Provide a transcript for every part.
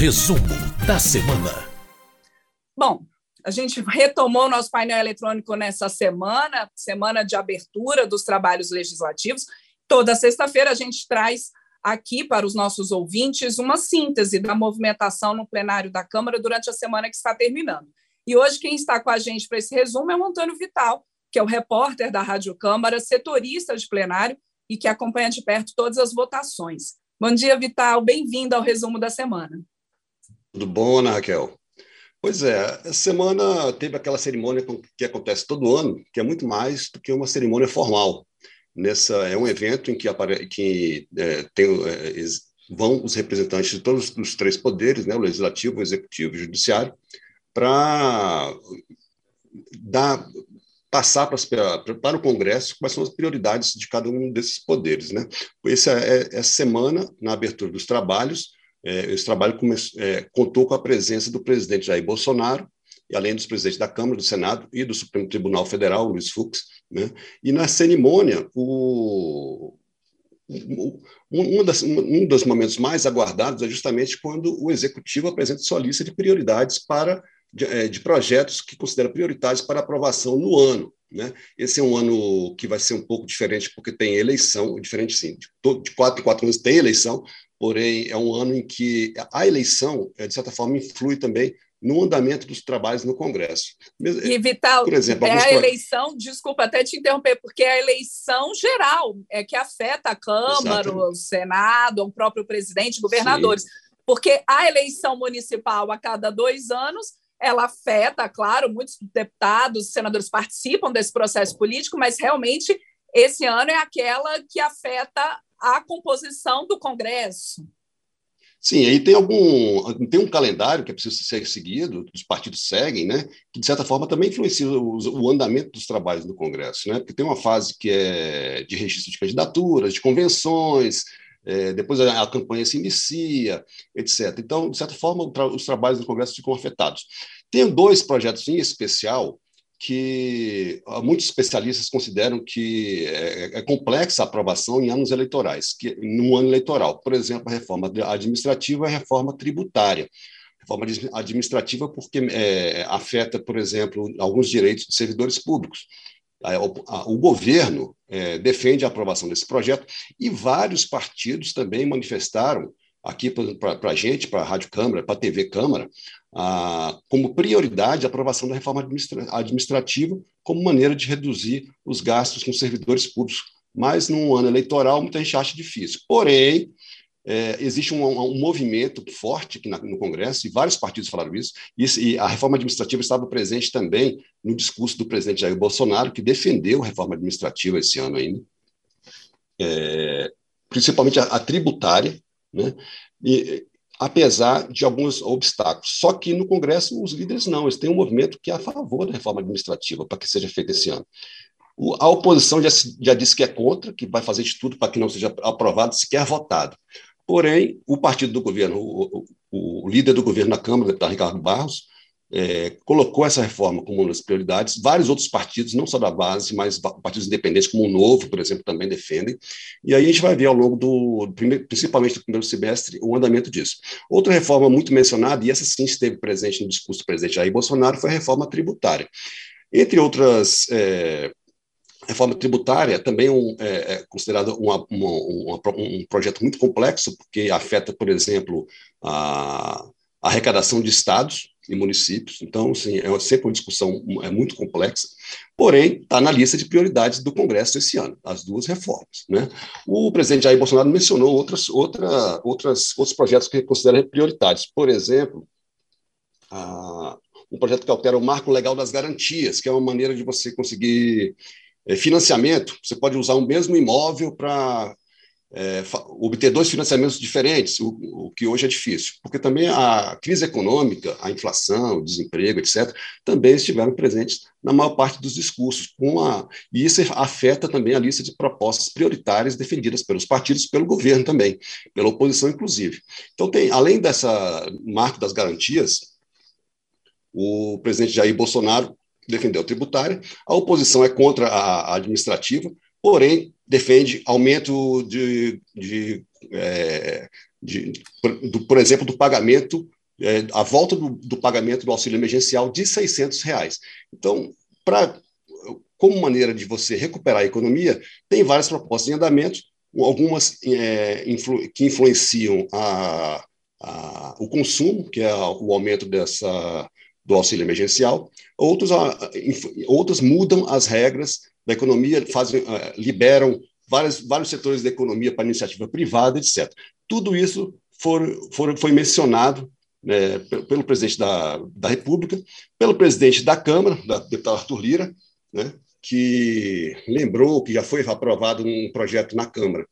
Resumo da semana. Bom, a gente retomou nosso painel eletrônico nessa semana, semana de abertura dos trabalhos legislativos. Toda sexta-feira a gente traz aqui para os nossos ouvintes uma síntese da movimentação no plenário da Câmara durante a semana que está terminando. E hoje quem está com a gente para esse resumo é o Antônio Vital, que é o repórter da Rádio Câmara, setorista de plenário e que acompanha de perto todas as votações. Bom dia, Vital. Bem-vindo ao resumo da semana. Tudo bom, Ana Raquel? Pois é, essa semana teve aquela cerimônia que acontece todo ano, que é muito mais do que uma cerimônia formal. Nessa é um evento em que, apare, que é, tem, é, vão os representantes de todos os três poderes, né, o legislativo, o executivo e o judiciário, para dar passar para, para o Congresso quais são as prioridades de cada um desses poderes. Né? Essa, é, essa semana, na abertura dos trabalhos, é, esse trabalho é, contou com a presença do presidente Jair Bolsonaro, e além dos presidentes da Câmara, do Senado e do Supremo Tribunal Federal, Luiz Fux. Né? E na cerimônia, o, um, das, um dos momentos mais aguardados é justamente quando o Executivo apresenta sua lista de prioridades para de, é, de, projetos que considera prioritários para aprovação no ano. Né? Esse é um ano que vai ser um pouco diferente, porque tem eleição, diferente sim, de, quatro em quatro anos tem eleição, porém é um ano em que a eleição, é, de certa forma, influi também no andamento dos trabalhos no Congresso. E, Vital, Por exemplo, é a eleição, desculpa até te interromper, porque é a eleição geral, é que afeta a Câmara, Exatamente. o Senado, o próprio presidente, governadores. Sim. Porque a eleição municipal a cada dois anos ela afeta, claro, muitos deputados, senadores participam desse processo político, mas realmente esse ano é aquela que afeta a composição do Congresso. Sim, aí tem algum tem um calendário que é preciso ser seguido, os partidos seguem, né? Que de certa forma também influencia o, o andamento dos trabalhos do Congresso, né? Porque tem uma fase que é de registro de candidaturas, de convenções, é, depois a, a, campanha se inicia, etc. Então, de certa forma, tra os trabalhos do Congresso ficam afetados. Tem dois projetos em especial que ah, muitos especialistas consideram que é, é complexa a aprovação em anos eleitorais, que no ano eleitoral, por exemplo, a reforma administrativa e a reforma tributária. Reforma administrativa porque é, afeta, por exemplo, alguns direitos de servidores públicos. O governo é, defende a aprovação desse projeto e vários partidos também manifestaram aqui para a gente, para a Rádio Câmara, para a TV Câmara, como prioridade a aprovação da reforma administra administrativa como maneira de reduzir os gastos com servidores públicos. Mas, num ano eleitoral, muita gente acha difícil. Porém, é, existe um, um, movimento forte aqui na, no Congresso, e vários partidos falaram isso, e, a reforma administrativa estava presente também no discurso do presidente Jair Bolsonaro, que defendeu a reforma administrativa esse ano ainda, é, principalmente a, a tributária, né? E, apesar de alguns obstáculos. Só que no Congresso os líderes não, eles têm um movimento que é a favor da reforma administrativa para que seja feita esse ano. A oposição já, já disse que é contra, que vai fazer de tudo para que não seja aprovado, sequer votado. Porém, o partido do governo, o, o, o líder do governo na Câmara, o deputado Ricardo Barros, é, colocou essa reforma como uma das prioridades. Vários outros partidos, não só da base, mas partidos independentes, como o Novo, por exemplo, também defendem. E aí a gente vai ver ao longo do, principalmente do primeiro semestre, o andamento disso. Outra reforma muito mencionada, e essa sim esteve presente no discurso do presidente Jair Bolsonaro, foi a reforma tributária. Entre outras é, reforma tributária também um, é, é uma, um projeto muito complexo, porque afeta, por exemplo, a, a arrecadação de estados, e municípios. Então, sim, é sempre uma discussão é muito complexa, porém, está na lista de prioridades do Congresso esse ano, as duas reformas. Né? O presidente Jair Bolsonaro mencionou outras, outra, outras, outros projetos que ele considera prioritários. Por exemplo, a, um projeto que altera o marco legal das garantias, que é uma maneira de você conseguir é, financiamento. Você pode usar o mesmo imóvel para é, obter dois financiamentos diferentes, o, o, que hoje é difícil, porque também a crise econômica, a inflação, o desemprego, etc., também estiveram presentes na maior parte dos discursos, a, e isso afeta também a lista de propostas prioritárias defendidas pelos partidos, pelo governo também, pela oposição, inclusive. Então, tem, além dessa marco das garantias, o presidente Jair Bolsonaro defendeu a tributária, a oposição é contra a, administrativa, porém defende aumento de, de é, de, do, por exemplo, do pagamento, é, a volta do, do, pagamento do auxílio emergencial de 600 reais. Então, para como maneira de você recuperar a economia, tem várias propostas em andamento, algumas é, influ, que influenciam a, a, o consumo, que é o aumento dessa, do auxílio emergencial, outros, a, outras mudam as regras da economia, fazem, liberam vários, vários setores da economia para iniciativa privada, etc. Tudo isso for, for, foi mencionado né, pelo, presidente da, da República, pelo presidente da Câmara, da deputado Arthur Lira, né, que lembrou que já foi aprovado um projeto na Câmara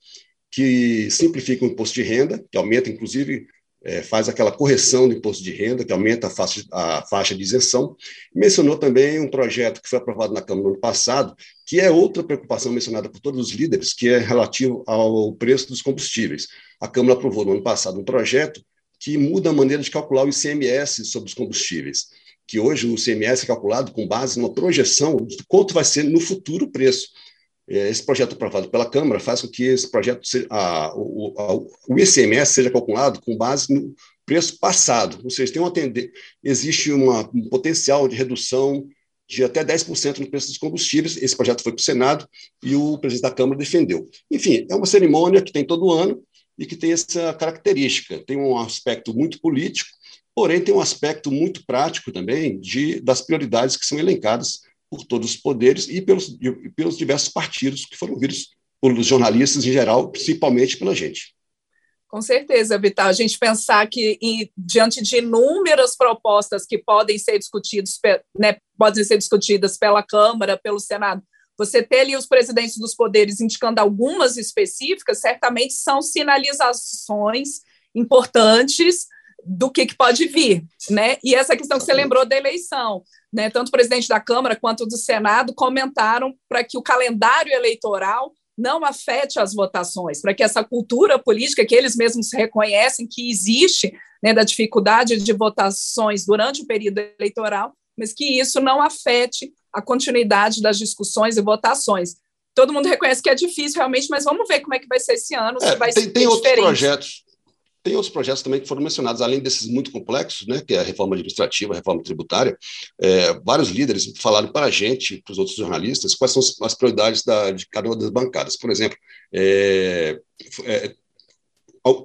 que simplifica o imposto de renda, que aumenta, inclusive, é, faz aquela correção do imposto de renda, que aumenta a faixa, a faixa de isenção. Mencionou também um projeto que foi aprovado na Câmara no ano passado, que é outra preocupação mencionada por todos os líderes, que é relativo ao preço dos combustíveis. A Câmara aprovou no ano passado um projeto que muda a maneira de calcular o ICMS sobre os combustíveis que hoje o CMS é calculado com base numa projeção de quanto vai ser no futuro o preço. É, esse projeto aprovado pela Câmara faz com que esse projeto, a, o, a, o ICMS seja calculado com base no preço passado, ou seja, tem uma existe uma, um potencial de redução de até 10% no preço dos combustíveis. Esse projeto foi para o Senado e o presidente da Câmara defendeu. Enfim, é uma cerimônia que tem todo ano e que tem essa característica, tem um aspecto muito político, Porém, tem um aspecto muito prático também de, das prioridades que são elencadas por todos os poderes e pelos, e pelos diversos partidos que foram vistos pelos jornalistas em geral, principalmente pela gente. Com certeza, Vital. A gente pensar que, em, diante de inúmeras propostas que podem ser discutidas, né, podem ser discutidas pela Câmara, pelo Senado, você ter ali os presidentes dos poderes indicando algumas específicas, certamente são sinalizações importantes do que, que pode vir, né? E essa questão que você lembrou da eleição, né? Tanto o presidente da Câmara quanto do Senado comentaram para que o calendário eleitoral não afete as votações, para que essa cultura política que eles mesmos reconhecem que existe, né, da dificuldade de votações durante o período eleitoral, mas que isso não afete a continuidade das discussões e votações. Todo mundo reconhece que é difícil realmente, mas vamos ver como é que vai ser esse ano. É, vai tem, tem outros projetos tem outros projetos também que foram mencionados, além desses muito complexos, né, que é a reforma administrativa, a reforma tributária. É, vários líderes falaram para a gente, para os outros jornalistas, quais são as prioridades da, de cada uma das bancadas. Por exemplo, é, é,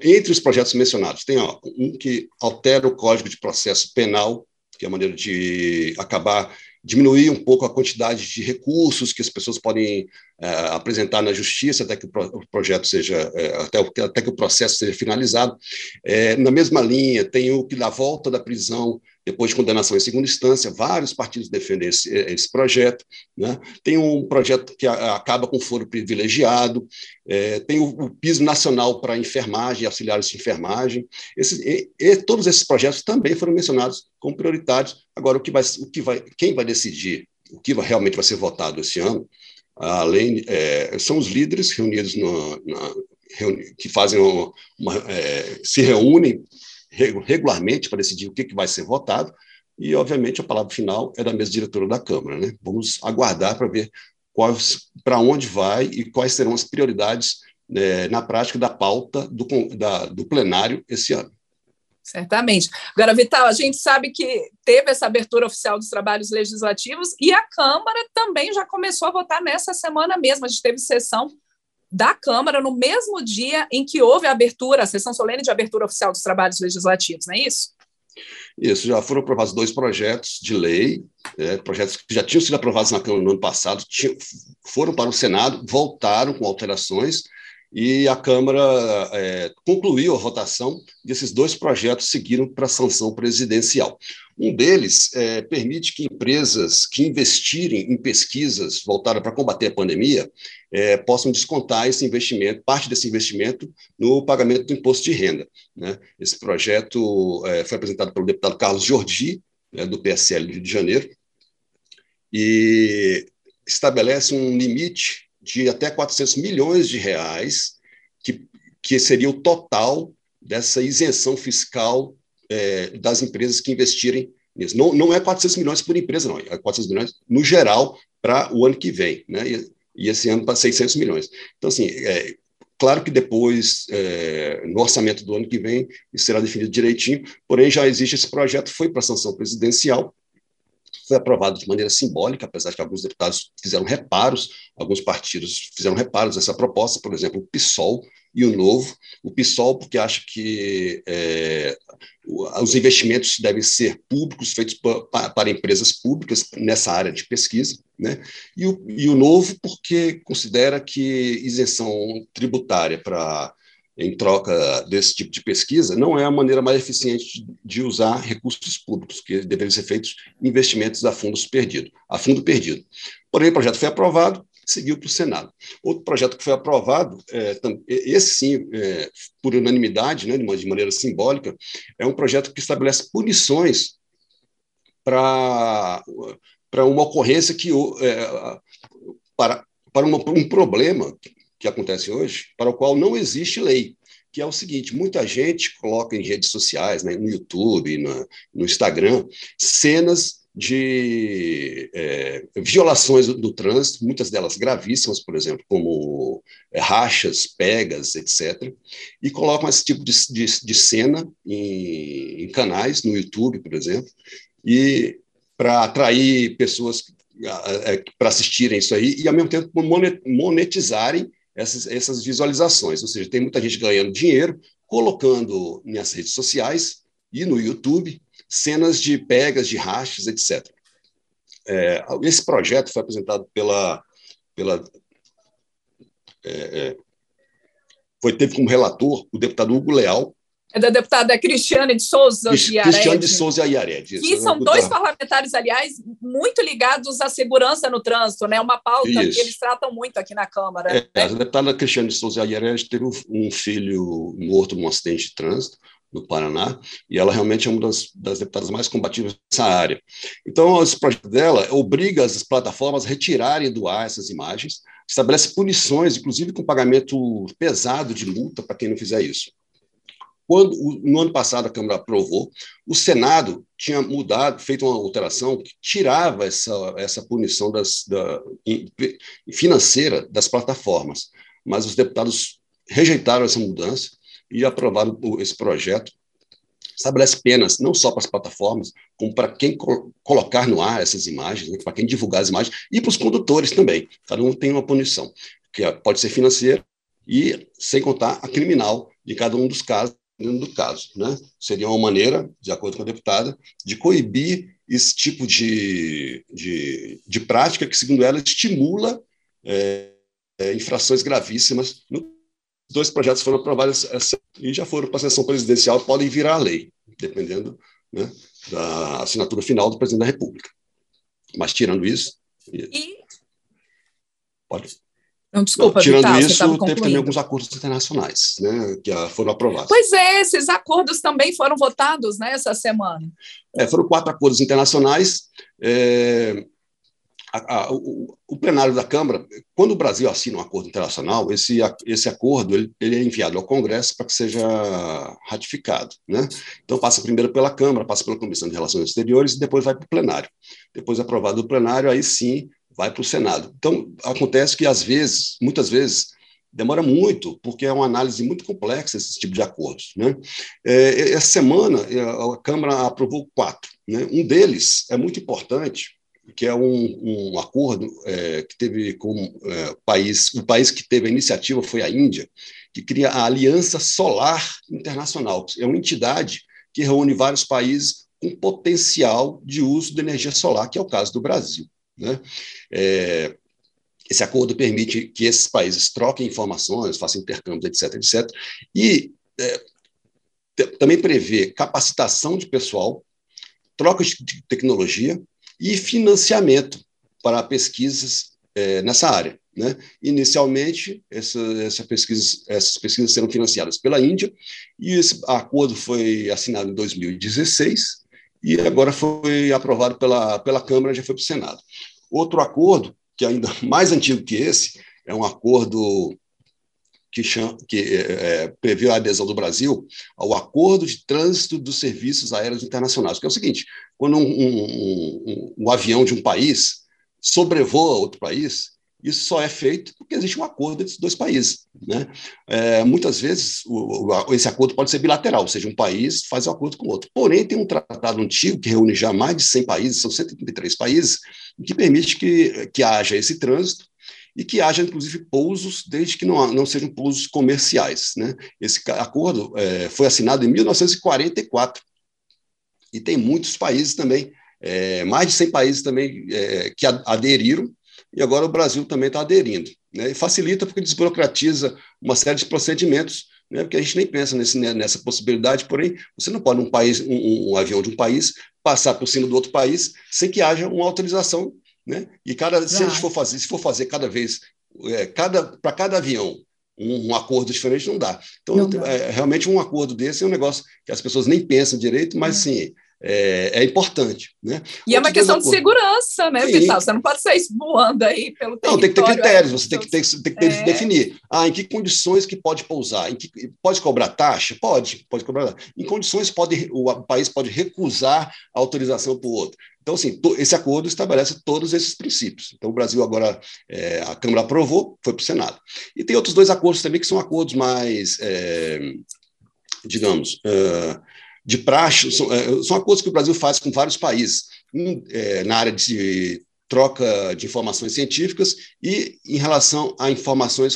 entre os projetos mencionados, tem ó, um que altera o Código de Processo Penal, que é a maneira de acabar diminuir um pouco a quantidade de recursos que as pessoas podem é, apresentar na justiça até que o, pro, o projeto seja, é, até, o, até que o processo seja finalizado. É, na mesma linha, tem o que da volta da prisão depois de condenação em segunda instância, vários partidos defendem esse, esse projeto. Né? Tem um projeto que a, acaba com foro privilegiado, é, tem o, o, piso nacional para enfermagem, auxiliares de enfermagem. Esse, e, e, todos esses projetos também foram mencionados como prioritários. Agora, o que vai, o que vai, quem vai decidir o que vai, realmente vai ser votado esse ano, além é, são os líderes reunidos no, na, que fazem uma, uma é, se reúnem regularmente para decidir o que, que vai ser votado, e, obviamente, a palavra final é da mesa diretora da Câmara. Né? Vamos aguardar para ver para onde vai e quais serão as prioridades né, na prática da pauta do, da, do plenário esse ano. Certamente. Agora, Vital, a gente sabe que teve essa abertura oficial dos trabalhos legislativos e a Câmara também já começou a votar nessa semana mesmo. A gente teve sessão da Câmara no mesmo dia em que houve a abertura, a sessão solene de abertura oficial dos trabalhos legislativos, não é isso? Isso, já foram aprovados dois projetos de lei, é, projetos que já tinham sido aprovados na Câmara no ano passado, tinham, foram para o Senado, voltaram com alterações, e a Câmara é, concluiu a votação desses dois projetos seguiram para a sanção presidencial. Um deles é, permite que empresas que investirem em pesquisas voltadas para combater a pandemia é, possam descontar esse investimento, parte desse investimento, no pagamento do imposto de renda. Né? Esse projeto é, foi apresentado pelo deputado Carlos Jordi, né, do PSL do Rio de Janeiro, e estabelece um limite de até 400 milhões de reais, que, que seria o total dessa isenção fiscal é, das empresas que investirem nisso. Não, não é 400 milhões por empresa, não, é 400 milhões no geral para o ano que vem, né? E, e esse ano para 600 milhões. Então, assim, é, Claro que depois, é, no orçamento do ano que vem, isso será definido direitinho, porém já existe esse projeto, foi para a sanção presidencial, foi aprovado de maneira simbólica, apesar de que alguns deputados fizeram reparos, alguns partidos fizeram reparos nessa proposta, por exemplo, o PSOL e o Novo. O PSOL, porque acha que é, os investimentos devem ser públicos, feitos para empresas públicas nessa área de pesquisa, né? e, o, e o Novo, porque considera que isenção tributária para em troca desse tipo de pesquisa, não é a maneira mais eficiente de usar recursos públicos, que deveriam ser feitos investimentos a fundos perdidos, a fundo perdido. Porém, o projeto foi aprovado, seguiu para o Senado. Outro projeto que foi aprovado, é, esse sim, é, por unanimidade, né, de maneira simbólica, é um projeto que estabelece punições para para uma ocorrência que é, para para uma, um problema que acontece hoje, para o qual não existe lei, que é o seguinte: muita gente coloca em redes sociais, né, no YouTube, no, Instagram, cenas de é, violações do, do, trânsito, muitas delas gravíssimas, por exemplo, como é, rachas, pegas, etc., e colocam esse tipo de, de, de cena em, em, canais, no YouTube, por exemplo, e para atrair pessoas para assistirem isso aí e, ao mesmo tempo, monetizarem essas, essas visualizações. Ou seja, tem muita gente ganhando dinheiro, colocando nas redes sociais e no YouTube cenas de pegas, de rachas, etc. É, esse projeto foi apresentado pela. pela é, é foi, teve como relator o deputado Hugo Leal, é da deputada Cristiane de Souza Iarede. Cristiane de Souza Iarede. Que são dois parlamentares, aliás, muito ligados à segurança no trânsito, né? Uma pauta isso. que eles tratam muito aqui na Câmara. É, né? A deputada Cristiane de Souza Iarede teve um filho morto num acidente de trânsito no Paraná, e ela realmente é uma das, das deputadas mais combativas nessa área. Então, esse projeto dela obriga as plataformas a retirarem do ar essas imagens, estabelece punições, inclusive com pagamento pesado de multa para quem não fizer isso. Quando, no ano passado, a Câmara aprovou, o Senado tinha mudado, feito uma alteração que tirava essa, essa punição das, da, financeira das plataformas, mas os deputados rejeitaram essa mudança e aprovaram esse projeto. Estabelece penas não só para as plataformas, como para quem colocar no ar essas imagens, né, para quem divulgar as imagens, e para os condutores também. Cada um tem uma punição, que é, pode ser financeira e, sem contar, a criminal de cada um dos casos do caso. Né? Seria uma maneira, de acordo com a deputada, de coibir esse tipo de, de, de prática que, segundo ela, estimula é, é, infrações gravíssimas. Dois projetos foram aprovados essa, e já foram para a sessão presidencial, podem virar lei, dependendo né, da assinatura final do presidente da República. Mas, tirando isso. E... Pode. Não, desculpa, Não, tirando Vital, isso, teve também alguns acordos internacionais né, que foram aprovados. Pois é, esses acordos também foram votados né, essa semana. É, foram quatro acordos internacionais. É, a, a, o, o, plenário da Câmara, quando o Brasil assina um acordo internacional, esse, esse acordo ele, ele é enviado ao Congresso para que seja ratificado. Né? Então, passa primeiro pela Câmara, passa pela Comissão de Relações Exteriores e depois vai para o plenário. Depois aprovado o plenário, aí sim vai para o Senado. Então, acontece que, às vezes, muitas vezes, demora muito, porque é uma análise muito complexa esse tipo de acordos. Né? É, essa semana, é, a Câmara aprovou quatro. Né? Um deles é muito importante, que é um, um acordo é, que teve com é, país, o país que teve a iniciativa foi a Índia, que cria a Aliança Solar Internacional. É uma entidade que reúne vários países com potencial de uso de energia solar, que é o caso do Brasil. Né? É, esse acordo permite que esses países troquem informações, façam intercâmbios, etc., etc., e é, também prevê capacitação de pessoal, troca de tecnologia e financiamento para pesquisas é, nessa área. Né? Inicialmente, essa, essa pesquisa, essas pesquisas serão financiadas pela Índia, e esse acordo foi assinado em 2016, e agora foi aprovado pela, pela Câmara, já foi para o Senado. Outro acordo, que é ainda mais antigo que esse, é um acordo que, chama, que é, é, prevê a adesão do Brasil ao Acordo de Trânsito dos Serviços Aéreos Internacionais, que é o seguinte: quando um, um, um, um avião de um país sobrevoa outro país, Isso só é feito porque existe um acordo entre os dois países. Né? É, muitas vezes, o, o, esse acordo pode ser bilateral, ou seja, um país faz um acordo com o outro. Porém, tem um tratado antigo que reúne já mais de 100 países, são 133 países, que permite que, que haja esse trânsito e que haja, inclusive, pousos, desde que não, não sejam pousos comerciais. Né? Esse acordo é, foi assinado em 1944 e tem muitos países também, é, mais de 100 países também é, que aderiram, e agora o Brasil também está aderindo. Né? E facilita porque desburocratiza uma série de procedimentos, né? porque a gente nem pensa nesse, né, nessa possibilidade, porém, você não pode um país, um, um, avião de um país passar por cima do outro país sem que haja uma autorização. Né? E cada, se a gente for fazer, se for fazer cada vez, é, cada, para cada avião, um, um, acordo diferente não dá. Então, não dá. É, realmente um acordo desse é um negócio que as pessoas nem pensam direito, mas é. sim, é, é, importante. Né? E é uma questão de segurança, né, Sim. Vital? Você não pode sair voando aí pelo. Não, tem que ter critérios, você tem que, ter, tem que é. definir. Ah, em que condições que pode pousar? Em que, pode cobrar taxa? Pode, pode cobrar. Em condições pode, o país pode recusar a autorização para o outro. Então, assim, esse acordo estabelece todos esses princípios. Então, o Brasil agora, é, a Câmara aprovou, foi para o Senado. E tem outros dois acordos também que são acordos mais, é, digamos, uh, de praxe, são, é, são, acordos que o Brasil faz com vários países, um, é, na área de troca de informações científicas e em relação a informações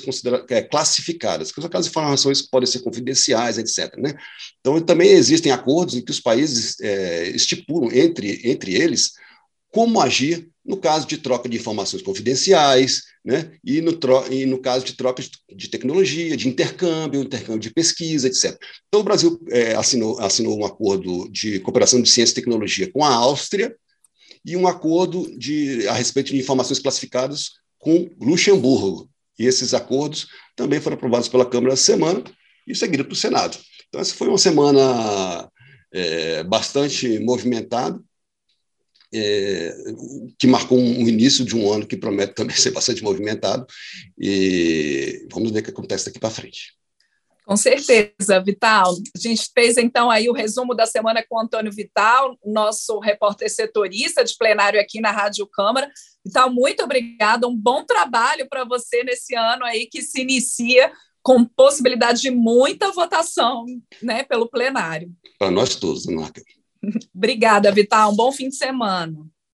é, classificadas, que são aquelas informações que podem ser confidenciais, etc. Né? Então, também existem acordos em que os países é, estipulam entre, entre eles como agir no caso de troca de informações confidenciais, né? e, no e no caso de troca de tecnologia, de intercâmbio, intercâmbio de pesquisa, etc. Então, o Brasil é, assinou, assinou um acordo de cooperação de ciência e tecnologia com a Áustria e um acordo de, a respeito de informações classificadas com Luxemburgo. E esses acordos também foram aprovados pela Câmara essa semana e seguido para o Senado. Então, essa foi uma semana é, bastante movimentada é, que marcou um início de um ano que promete também ser bastante movimentado, e vamos ver o que acontece daqui para frente. Com certeza, Vital. A gente fez então aí o resumo da semana com o Antônio Vital, nosso repórter setorista de plenário aqui na Rádio Câmara. Vital, muito obrigada. Um bom trabalho para você nesse ano aí que se inicia com possibilidade de muita votação, né, pelo plenário. Para nós todos, Marca. Obrigada, Vital. Um bom fim de semana.